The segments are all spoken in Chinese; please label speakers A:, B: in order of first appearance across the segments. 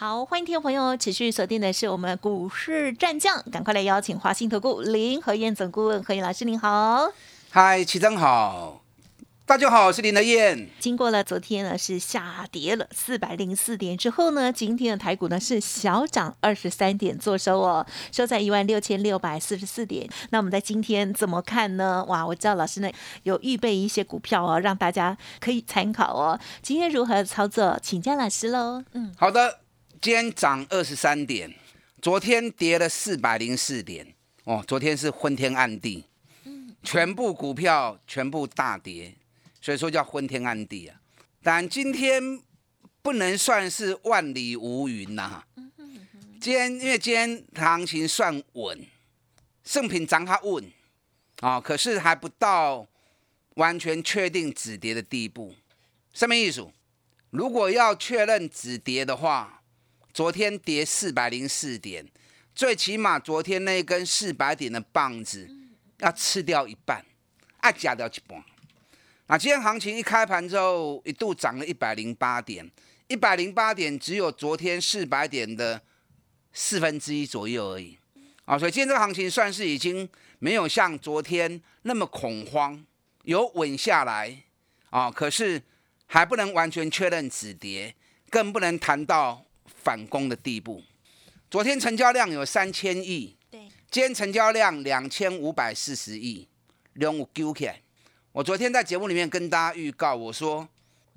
A: 好，欢迎听众朋友持续锁定的是我们股市战将，赶快来邀请华信投顾林和燕总顾问何燕老师，您好。
B: 嗨，齐真好，大家好，我是林德燕。
A: 经过了昨天呢是下跌了四百零四点之后呢，今天的台股呢是小涨二十三点做收哦，收在一万六千六百四十四点。那我们在今天怎么看呢？哇，我知道老师呢有预备一些股票哦，让大家可以参考哦。今天如何操作，请教老师喽。
B: 嗯，好的。今天涨二十三点，昨天跌了四百零四点，哦，昨天是昏天暗地，全部股票全部大跌，所以说叫昏天暗地啊。但今天不能算是万里无云呐。今天因为今天行情算稳，圣品涨它稳啊，可是还不到完全确定止跌的地步。什么意思？如果要确认止跌的话，昨天跌四百零四点，最起码昨天那根四百点的棒子要吃掉一半，啊，加掉一半。那今天行情一开盘之后，一度涨了一百零八点，一百零八点只有昨天四百点的四分之一左右而已。啊，所以今天这个行情算是已经没有像昨天那么恐慌，有稳下来啊，可是还不能完全确认止跌，更不能谈到。反攻的地步。昨天成交量有三千亿，对，今天成交量两千五百四十亿，量有丢起来。我昨天在节目里面跟大家预告，我说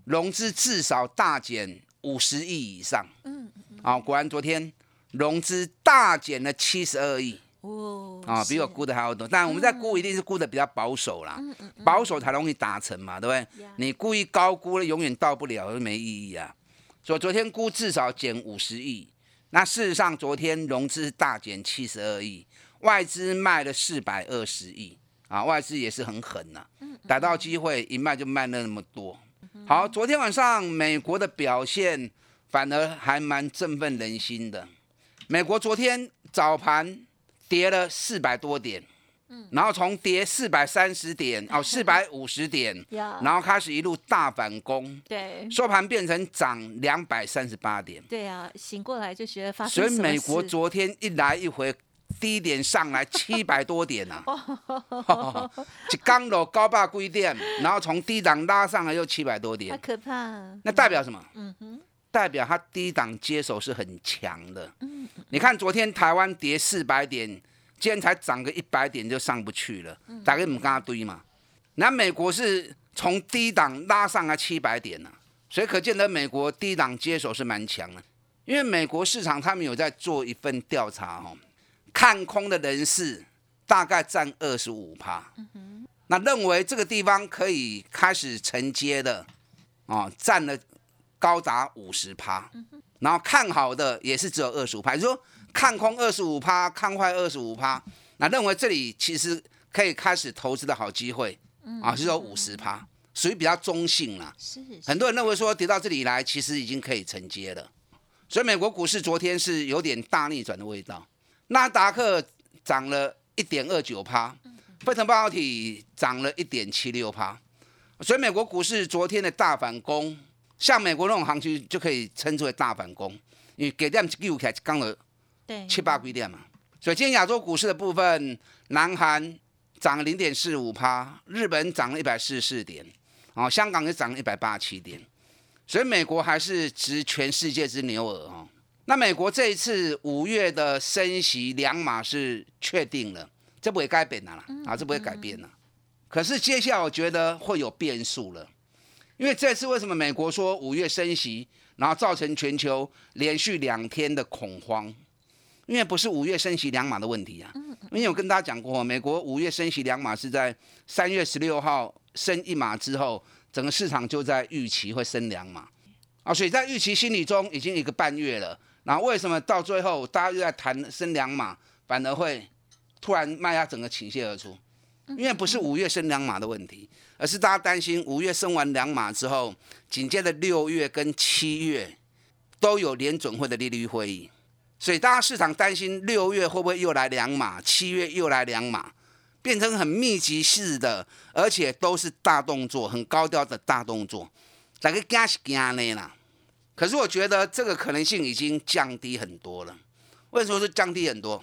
B: 融资至少大减五十亿以上。嗯嗯。啊，果然昨天融资大减了七十二亿。哦。啊，比我估的还要多。但我们在估一定是估的比较保守啦。保守才容易达成嘛，对不对？你故意高估了，永远到不了，没意义啊。所以昨天估至少减五十亿，那事实上昨天融资大减七十二亿，外资卖了四百二十亿。啊，外资也是很狠呐，逮到机会一卖就卖了那么多。好，昨天晚上美国的表现反而还蛮振奋人心的，美国昨天早盘跌了四百多点。然后从跌四百三十点哦，四百五十点，然后开始一路大反攻，
A: 对，
B: 收盘变成涨两百三十八点，
A: 对啊，醒过来就觉得发
B: 生。所以美国昨天一来一回，低点上来七百多点呐，就刚落高霸贵点，然后从低档拉上来又七百多点，
A: 太可怕。
B: 那代表什么？嗯哼，代表它低档接手是很强的。嗯，你看昨天台湾跌四百点。今天才涨个一百点就上不去了，大概唔跟他堆嘛。那美国是从低档拉上来七百点呢，所以可见得美国低档接手是蛮强的。因为美国市场他们有在做一份调查哦，看空的人士大概占二十五趴，那认为这个地方可以开始承接的哦，占了高达五十趴，然后看好的也是只有二十五趴，就说。看空二十五趴，看坏二十五趴，那认为这里其实可以开始投资的好机会，啊，是说五十趴，属于比较中性啦。是，很多人认为说跌到这里来，其实已经可以承接了。所以美国股市昨天是有点大逆转的味道，纳达克涨了一点二九趴，费城半导体涨了一点七六趴，所以美国股市昨天的大反攻，像美国那种行情就可以称之为大反攻，因为给点又开始刚了。七八几点嘛，所以今天亚洲股市的部分，南韩涨零点四五趴，日本涨了一百四十四点，哦，香港也涨了一百八十七点，所以美国还是值全世界之牛耳哦。那美国这一次五月的升息两码是确定了，这不会改变的啦，啊，这不会改变了。可是接下来我觉得会有变数了，因为这次为什么美国说五月升息，然后造成全球连续两天的恐慌？因为不是五月升息两码的问题啊，因为我跟大家讲过，美国五月升息两码是在三月十六号升一码之后，整个市场就在预期会升两码啊，所以在预期心理中已经一个半月了。然后为什么到最后大家又在谈升两码，反而会突然卖压整个倾泻而出？因为不是五月升两码的问题，而是大家担心五月升完两码之后，紧接着六月跟七月都有联准会的利率会议，所以大家市场担心六月会不会又来两码，七月又来两码，变成很密集式的，而且都是大动作，很高调的大动作，大概惊是惊呢啦。可是我觉得这个可能性已经降低很多了。为什么是降低很多？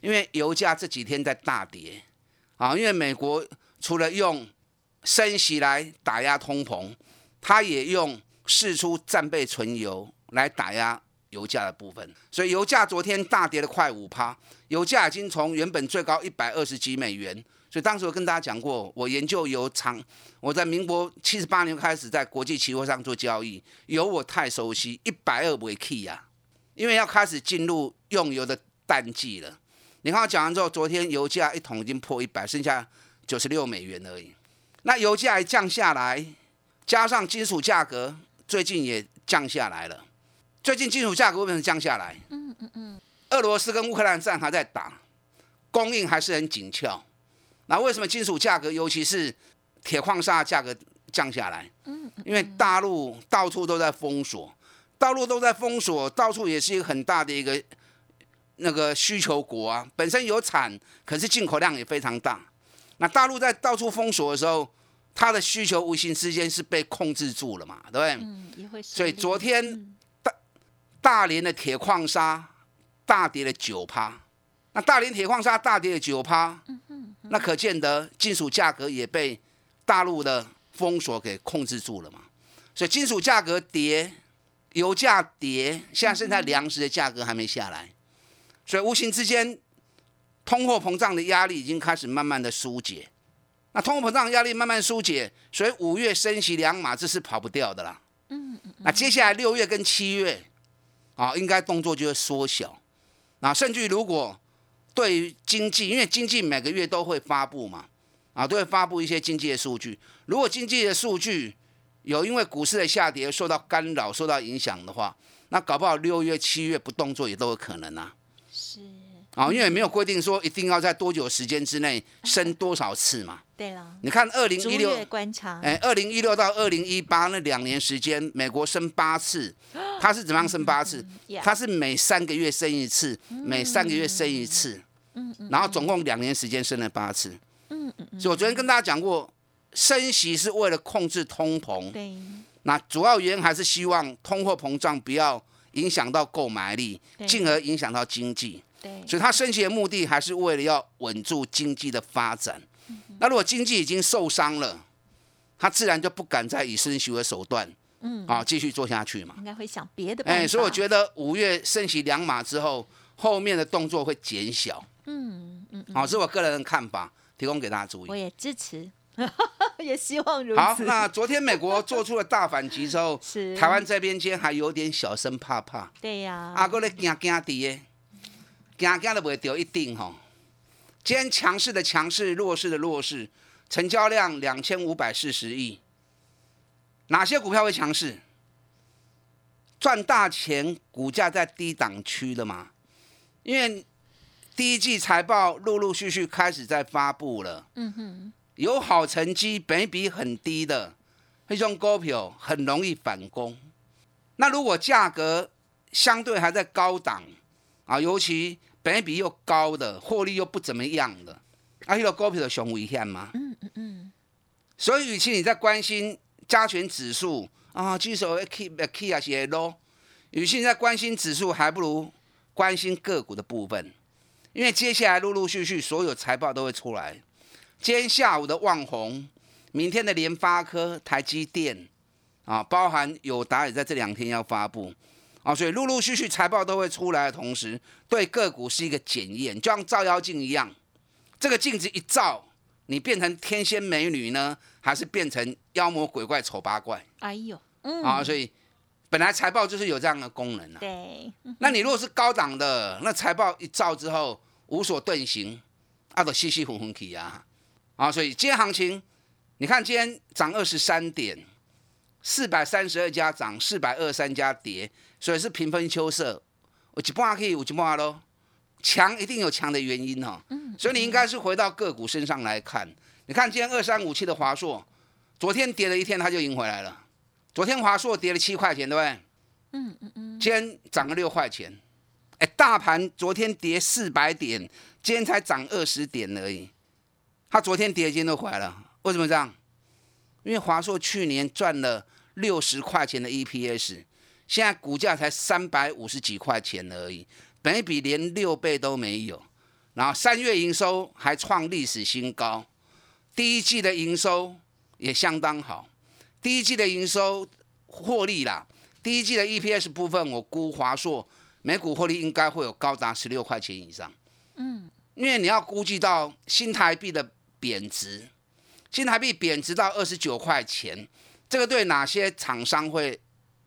B: 因为油价这几天在大跌啊！因为美国除了用升息来打压通膨，它也用释出战备存油来打压油价的部分。所以油价昨天大跌了快五趴，油价已经从原本最高一百二十几美元。所以当时我跟大家讲过，我研究油长，我在民国七十八年开始在国际期货上做交易，油我太熟悉，一百二不会 key 呀，因为要开始进入用油的淡季了。你看我讲完之后，昨天油价一桶已经破一百，剩下九十六美元而已。那油价一降下来，加上金属价格最近也降下来了。最近金属价格为什么降下来？嗯嗯嗯。俄罗斯跟乌克兰战还在打，供应还是很紧俏。那为什么金属价格，尤其是铁矿砂价格降下来？嗯，因为大陆到处都在封锁，道路都在封锁，到处也是一个很大的一个。那个需求国啊，本身有产，可是进口量也非常大。那大陆在到处封锁的时候，它的需求无形之间是被控制住了嘛，对不对？嗯。所以昨天大连的铁矿砂大跌了九趴，那大连铁矿砂大跌了九趴，那可见得金属价格也被大陆的封锁给控制住了嘛。所以金属价格跌，油价跌，现在现在粮食的价格还没下来。所以无形之间，通货膨胀的压力已经开始慢慢的疏解。那通货膨胀压力慢慢疏解，所以五月升息两码这是跑不掉的啦。嗯嗯。那接下来六月跟七月，啊，应该动作就会缩小。啊甚至如果对于经济，因为经济每个月都会发布嘛，啊，都会发布一些经济的数据。如果经济的数据有因为股市的下跌受到干扰、受到影响的话，那搞不好六月、七月不动作也都有可能啊。是啊，因为没有规定说一定要在多久时间之内升多少次嘛。
A: 对了，
B: 你看二零一六
A: 观察，
B: 哎，二零一六到二零一八那两年时间，美国升八次，它是怎么样升八次？它是每三个月升一次，每三个月升一次，然后总共两年时间升了八次，嗯嗯，所以我昨天跟大家讲过，升息是为了控制通膨，
A: 对，
B: 那主要原因还是希望通货膨胀不要。影响到购买力，进而影响到经济。
A: 对，
B: 所以他升息的目的还是为了要稳住经济的发展。那如果经济已经受伤了，他自然就不敢再以升息为手段，嗯，啊，继续做下去嘛。
A: 应该会想别的。哎，
B: 所以我觉得五月升息两码之后，后面的动作会减小。嗯嗯。好，是我个人的看法，提供给大家注意。
A: 我也支持。也希望如
B: 此。好，那昨天美国做出了大反击之后，是台湾这边今天还有点小声怕怕。
A: 对呀。
B: 阿哥咧惊惊的耶，惊惊都不会掉一定吼。今天强势的强势，弱势的弱势，成交量两千五百四十亿。哪些股票会强势？赚大钱，股价在低档区的嘛？因为第一季财报陆陆续续开始在发布了。嗯哼。有好成绩、本比很低的那种股票，很容易反攻。那如果价格相对还在高档啊，尤其本比又高的，获利又不怎么样的，啊，那个股票的熊危险吗？嗯嗯嗯。所以，与其你在关心加权指数啊，至少 keep key 啊些 low，与其你在关心指数，还不如关心个股的部分，因为接下来陆陆续续所有财报都会出来。今天下午的旺宏，明天的联发科、台积电，啊，包含友达也在这两天要发布，啊，所以陆陆续续财报都会出来的同时，对个股是一个检验，就像照妖镜一样，这个镜子一照，你变成天仙美女呢，还是变成妖魔鬼怪丑八怪？哎呦，嗯，啊，所以本来财报就是有这样的功能啊。
A: 对，
B: 那你如果是高档的，那财报一照之后无所遁形，啊，都稀稀糊糊起啊。啊，所以今天行情，你看今天涨二十三点，四百三十二家涨，四百二三家跌，所以是平分秋色。我一半可以，有一半咯。强一定有强的原因哦。嗯，所以你应该是回到个股身上来看。你看今天二三五七的华硕，昨天跌了一天，它就赢回来了。昨天华硕跌了七块钱，对不对？嗯嗯嗯。今天涨了六块钱。哎，大盘昨天跌四百点，今天才涨二十点而已。它昨天跌，今天都回来了。为什么这样？因为华硕去年赚了六十块钱的 EPS，现在股价才三百五十几块钱而已，本一比连六倍都没有。然后三月营收还创历史新高，第一季的营收也相当好。第一季的营收获利啦，第一季的 EPS 部分，我估华硕。每股获利应该会有高达十六块钱以上，嗯，因为你要估计到新台币的贬值，新台币贬值到二十九块钱，这个对哪些厂商会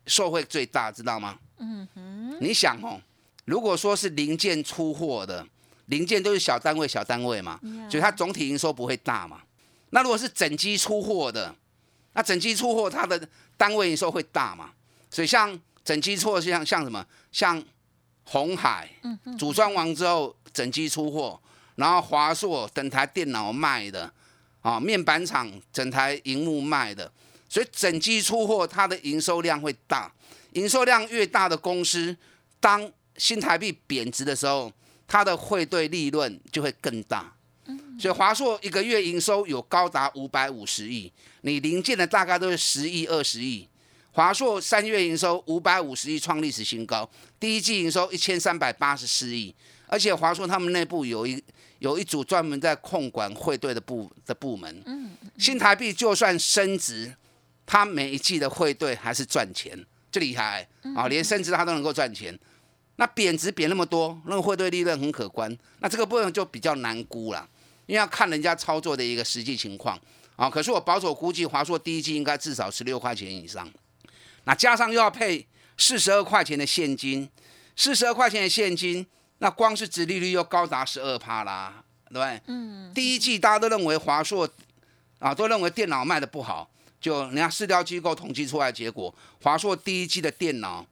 B: 受惠最大，知道吗？嗯哼，你想哦，如果说是零件出货的，零件都是小单位小单位嘛，所以它总体营收不会大嘛。那如果是整机出货的，那整机出货它的单位营收会大嘛？所以像整机出货像像什么像。红海组装完之后，整机出货，然后华硕整台电脑卖的，啊，面板厂整台荧幕卖的，所以整机出货它的营收量会大，营收量越大的公司，当新台币贬值的时候，它的汇兑利润就会更大。所以华硕一个月营收有高达五百五十亿，你零件的大概都是十亿、二十亿。华硕三月营收五百五十亿，创历史新高。第一季营收一千三百八十四亿，而且华硕他们内部有一有一组专门在控管汇兑的部的部门。嗯，新台币就算升值，它每一季的汇兑还是赚钱，这厉害啊！连升值它都能够赚钱。那贬值贬那么多，那个汇兑利润很可观。那这个部分就比较难估了，因为要看人家操作的一个实际情况啊。可是我保守估计，华硕第一季应该至少十六块钱以上。那加上又要配四十二块钱的现金，四十二块钱的现金，那光是殖利率又高达十二趴啦，对不对？嗯。第一季大家都认为华硕啊，都认为电脑卖的不好，就人家市调机构统计出来结果，华硕第一季的电脑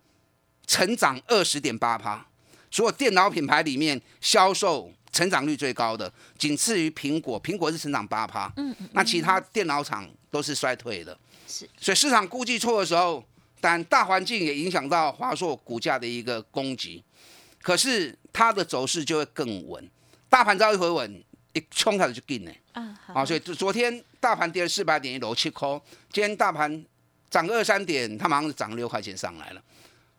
B: 成长二十点八趴，所有电脑品牌里面销售成长率最高的，仅次于苹果，苹果是成长八趴。嗯嗯。那其他电脑厂都是衰退的。是。所以市场估计错的时候。但大环境也影响到华硕股价的一个攻击，可是它的走势就会更稳。大盘只要一回稳，一冲开始就进呢。啊，好。所以昨天大盘跌了四百点，一楼七颗。今天大盘涨二三点，它马上就涨六块钱上来了。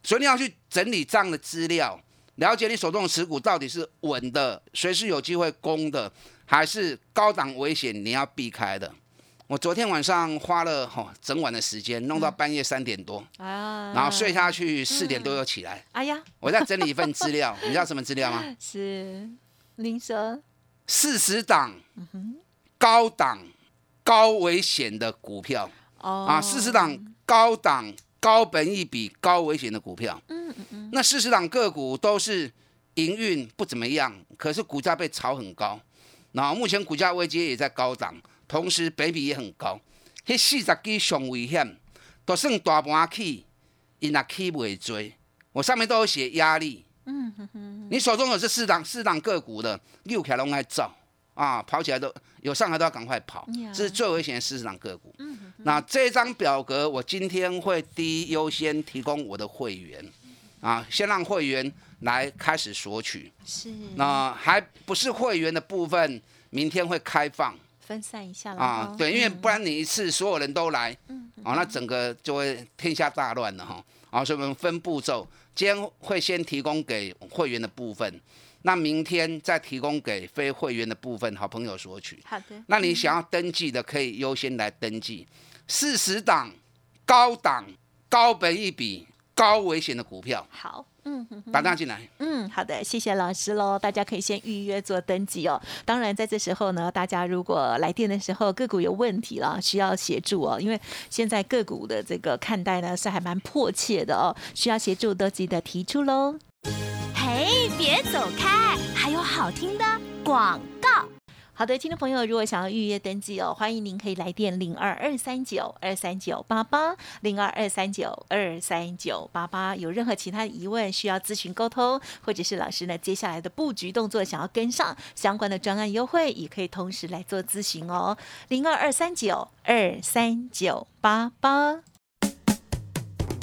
B: 所以你要去整理这样的资料，了解你手中的持股到底是稳的，随时有机会攻的，还是高档危险你要避开的。我昨天晚上花了哈整晚的时间，弄到半夜三点多，啊，然后睡下去四点多又起来。哎呀，我在整理一份资料，你知道什么资料吗？
A: 是，您说，
B: 四十档高档高危险的股票，哦，啊，四十档高档高本益比高危险的股票，嗯嗯嗯，那四十档个股都是营运不怎么样，可是股价被炒很高，然后目前股价危机也在高档。同时，比比也很高。迄四十支上危险，都算大盘起，因那起未追。我上面都有写压力。嗯哼哼。你手中有这四档四档个股的，六条龙来走啊，跑起来都有上海都要赶快跑。这是最危险的四档个股。嗯那这张表格，我今天会第一优先提供我的会员啊，先让会员来开始索取。是。那还不是会员的部分，明天会开放。
A: 分散一下啊，
B: 对，因为不然你一次所有人都来，嗯，哦，那整个就会天下大乱了哈。啊，所以我们分步骤，今天会先提供给会员的部分，那明天再提供给非会员的部分，好朋友索取。
A: 好的。
B: 那你想要登记的，可以优先来登记。四十档高档高本一笔高危险的股票。
A: 好。嗯，
B: 打电话进来。
A: 嗯，好的，谢谢老师喽。大家可以先预约做登记哦。当然，在这时候呢，大家如果来电的时候个股有问题了，需要协助哦。因为现在个股的这个看待呢是还蛮迫切的哦，需要协助都记得提出喽。嘿，别走开，还有好听的广告。好的，听众朋友，如果想要预约登记哦，欢迎您可以来电零二二三九二三九八八零二二三九二三九八八。有任何其他疑问需要咨询沟通，或者是老师呢接下来的布局动作想要跟上相关的专案优惠，也可以同时来做咨询哦，零二二三九二三九八八。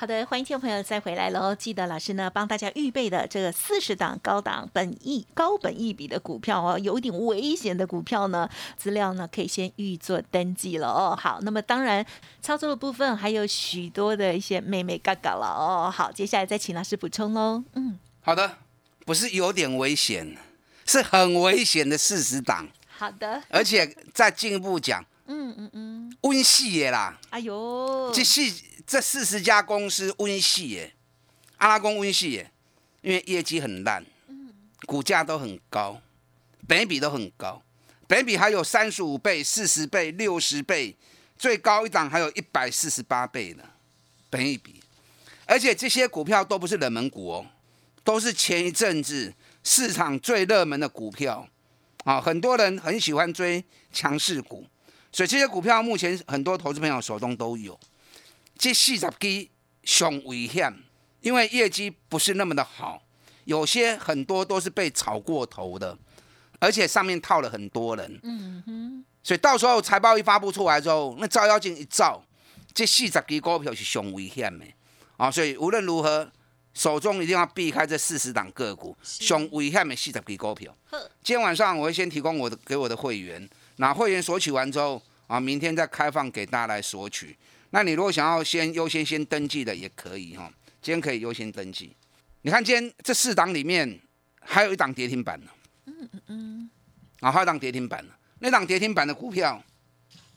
A: 好的，欢迎听众朋友再回来喽！记得老师呢帮大家预备的这个四十档高档本益高本益比的股票哦，有一点危险的股票呢，资料呢可以先预做登记了哦。好，那么当然操作的部分还有许多的一些妹妹嘎嘎了哦。好，接下来再请老师补充喽。
B: 嗯，好的，不是有点危险，是很危险的四十档。
A: 好的，
B: 而且再进一步讲，嗯嗯嗯，温系耶啦，哎呦，这是。这四十家公司温系耶，阿拉公温系耶，因为业绩很烂，股价都很高，本比都很高，本比还有三十五倍、四十倍、六十倍，最高一档还有一百四十八倍的本一比，而且这些股票都不是冷门股哦，都是前一阵子市场最热门的股票啊，很多人很喜欢追强势股，所以这些股票目前很多投资朋友手中都有。这四十基上危险，因为业绩不是那么的好，有些很多都是被炒过头的，而且上面套了很多人。嗯哼，所以到时候财报一发布出来之后，那照妖镜一照，这四十基股票是上危险的啊！所以无论如何，手中一定要避开这四十档个股，熊危险的四十基股票。今天晚上我会先提供我的给我的会员，那会员索取完之后啊，明天再开放给大家来索取。那你如果想要先优先先登记的也可以哈，今天可以优先登记。你看今天这四档里面还有一档跌停板呢，嗯嗯嗯，啊，还有档跌停板呢。那档跌停板的股票，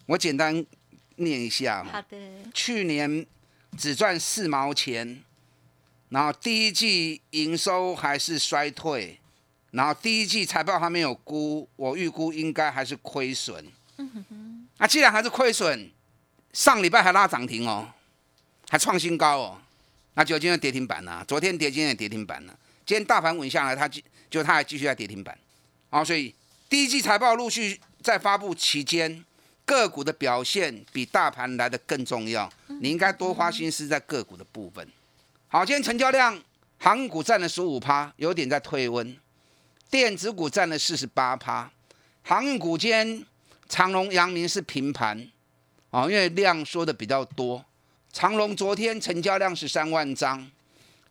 B: 我简单念一下。
A: 好的。
B: 去年只赚四毛钱，然后第一季营收还是衰退，然后第一季财报还没有估，我预估应该还是亏损。嗯哼哼。那既然还是亏损。上礼拜还拉涨停哦，还创新高哦，那就今天跌停板了。昨天跌，今天也跌停板了。今天大盘稳下来，它就就它还继续在跌停板。啊，所以第一季财报陆续在发布期间，个股的表现比大盘来的更重要。你应该多花心思在个股的部分。好，今天成交量，航股占了十五趴，有点在退温。电子股占了四十八趴，航股间长隆、阳明是平盘。哦，因为量说的比较多，长隆昨天成交量是三万张，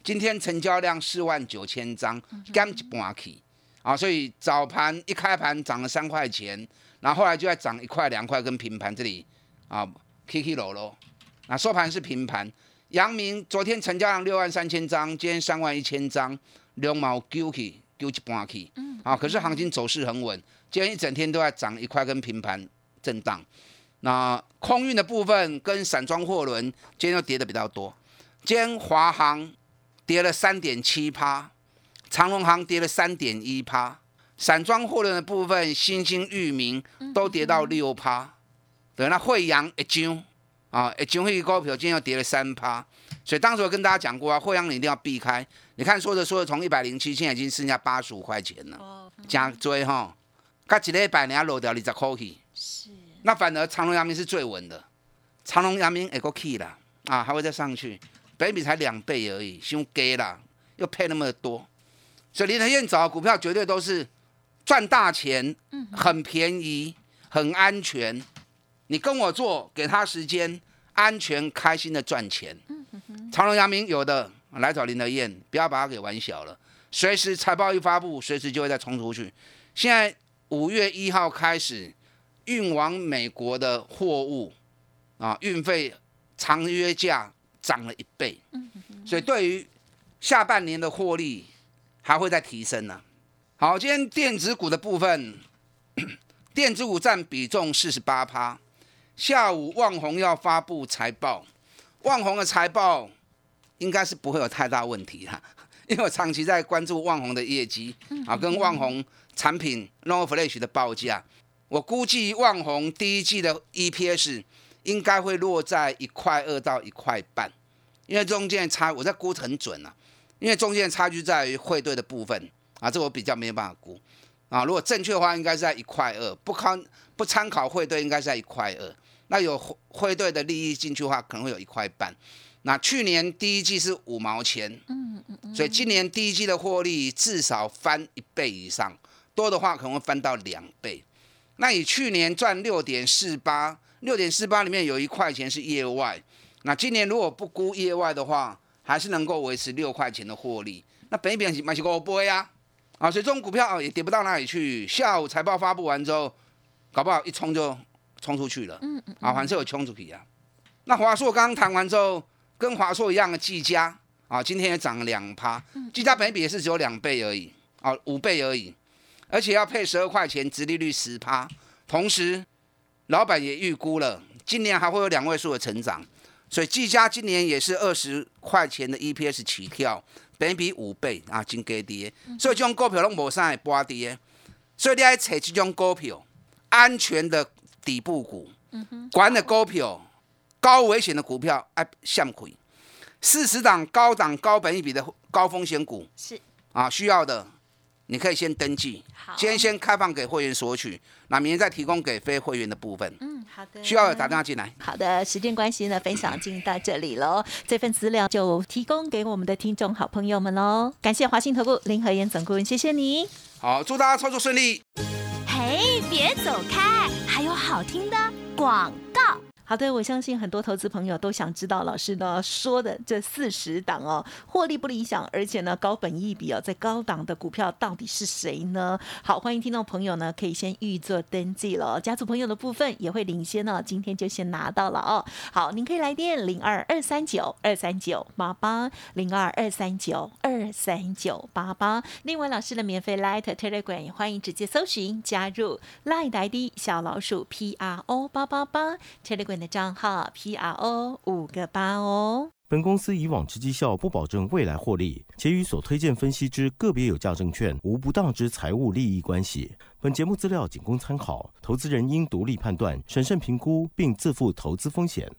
B: 今天成交量四万九千张，减一半去，啊，所以早盘一开盘涨了三块钱，然后后来就在涨一块两块，跟平盘这里啊，K K 楼喽，那收盘是平盘。阳明昨天成交量六万三千张，今天三万一千张，两毛丢去丢一半去，啊，可是行情走势很稳，今天一整天都在涨一块跟平盘震荡。那空运的部分跟散装货轮今天又跌的比较多，今天华航跌了三点七趴，长隆航跌了三点一趴，散装货轮的部分新兴、域名都跌到六趴，对，那惠阳一张啊，一张会高票今天又跌了三趴，所以当时我跟大家讲过啊，惠阳你一定要避开，你看说着说着从一百零七现在已经剩下八十五块钱了，加追哈，隔一礼拜你要落掉二十块去。那反而长隆、阳明是最稳的，长隆、阳明也够 key 了啊，还会再上去，北比才两倍而已，凶给啦，又配那么多，所以林德燕找股票绝对都是赚大钱，很便宜，很安全。你跟我做，给他时间，安全开心的赚钱。长隆、阳明有的来找林德燕，不要把它给玩小了。随时财报一发布，随时就会再冲出去。现在五月一号开始运往美国的货物啊，运费长约价涨了一倍，所以对于下半年的获利还会再提升呢。好，今天电子股的部分，电子股占比重四十八趴。下午旺宏要发布财报，旺宏的财报应该是不会有太大问题哈，因为我长期在关注旺宏的业绩啊，跟旺宏产品 No Flash 的报价，我估计万宏第一季的 EPS 应该会落在一块二到一块半，因为中间差我在估很准啊，因为中间差距在于汇兑的部分啊，这我比较没有办法估啊，如果正确的话应该是在一块二，不看不参考汇兑应该是在一块二。那有汇兑的利益进去的话，可能会有一块半。那去年第一季是五毛钱，嗯嗯嗯，所以今年第一季的获利至少翻一倍以上，多的话可能会翻到两倍。那以去年赚六点四八，六点四八里面有一块钱是业外，那今年如果不估业外的话，还是能够维持六块钱的获利。那本一边买起高波呀，啊，所以这种股票也跌不到哪里去。下午财报发布完之后，搞不好一冲就。冲出去了，嗯嗯，啊，反正有冲出去啊。那华硕刚刚谈完之后，跟华硕一样的技嘉啊，今天也涨了两趴，技嘉本比也是只有两倍而已，啊，五倍而已，而且要配十二块钱，殖利率十趴。同时，老板也预估了今年还会有两位数的成长，所以技嘉今年也是二十块钱的 EPS 起跳，本比五倍啊，真低跌。所以这种股票拢无啥会波跌，所以你爱找这种股票，安全的。底部股，管的股票，高危险的股票，哎，向亏。四十档高档高本一比的高风险股
A: 是
B: 啊，需要的你可以先登记，今天先开放给会员索取，那明天再提供给非会员的部分。
A: 嗯，好的。
B: 需要的打电话进来。
A: 好的，时间关系呢，分享进到这里喽。这份资料就提供给我们的听众好朋友们喽。感谢华信投顾林和燕总顾问，谢谢你。
B: 好，祝大家操作顺利。
A: 嘿，别走开，还有好听的广告。好的，我相信很多投资朋友都想知道老师呢说的这四十档哦，获利不理想，而且呢高本益比哦，在高档的股票到底是谁呢？好，欢迎听众朋友呢可以先预做登记了，家族朋友的部分也会领先哦，今天就先拿到了哦。好，您可以来电零二二三九二三九八八零二二三九二三九八八。另外，老师的免费 Light Telegram 也欢迎直接搜寻加入 Light ID 小老鼠 P R O 八八八 Telegram。的账号 P R O 五个八哦。
C: 本公司以往之绩效不保证未来获利，且与所推荐分析之个别有价证券无不当之财务利益关系。本节目资料仅供参考，投资人应独立判断、审慎评估，并自负投资风险。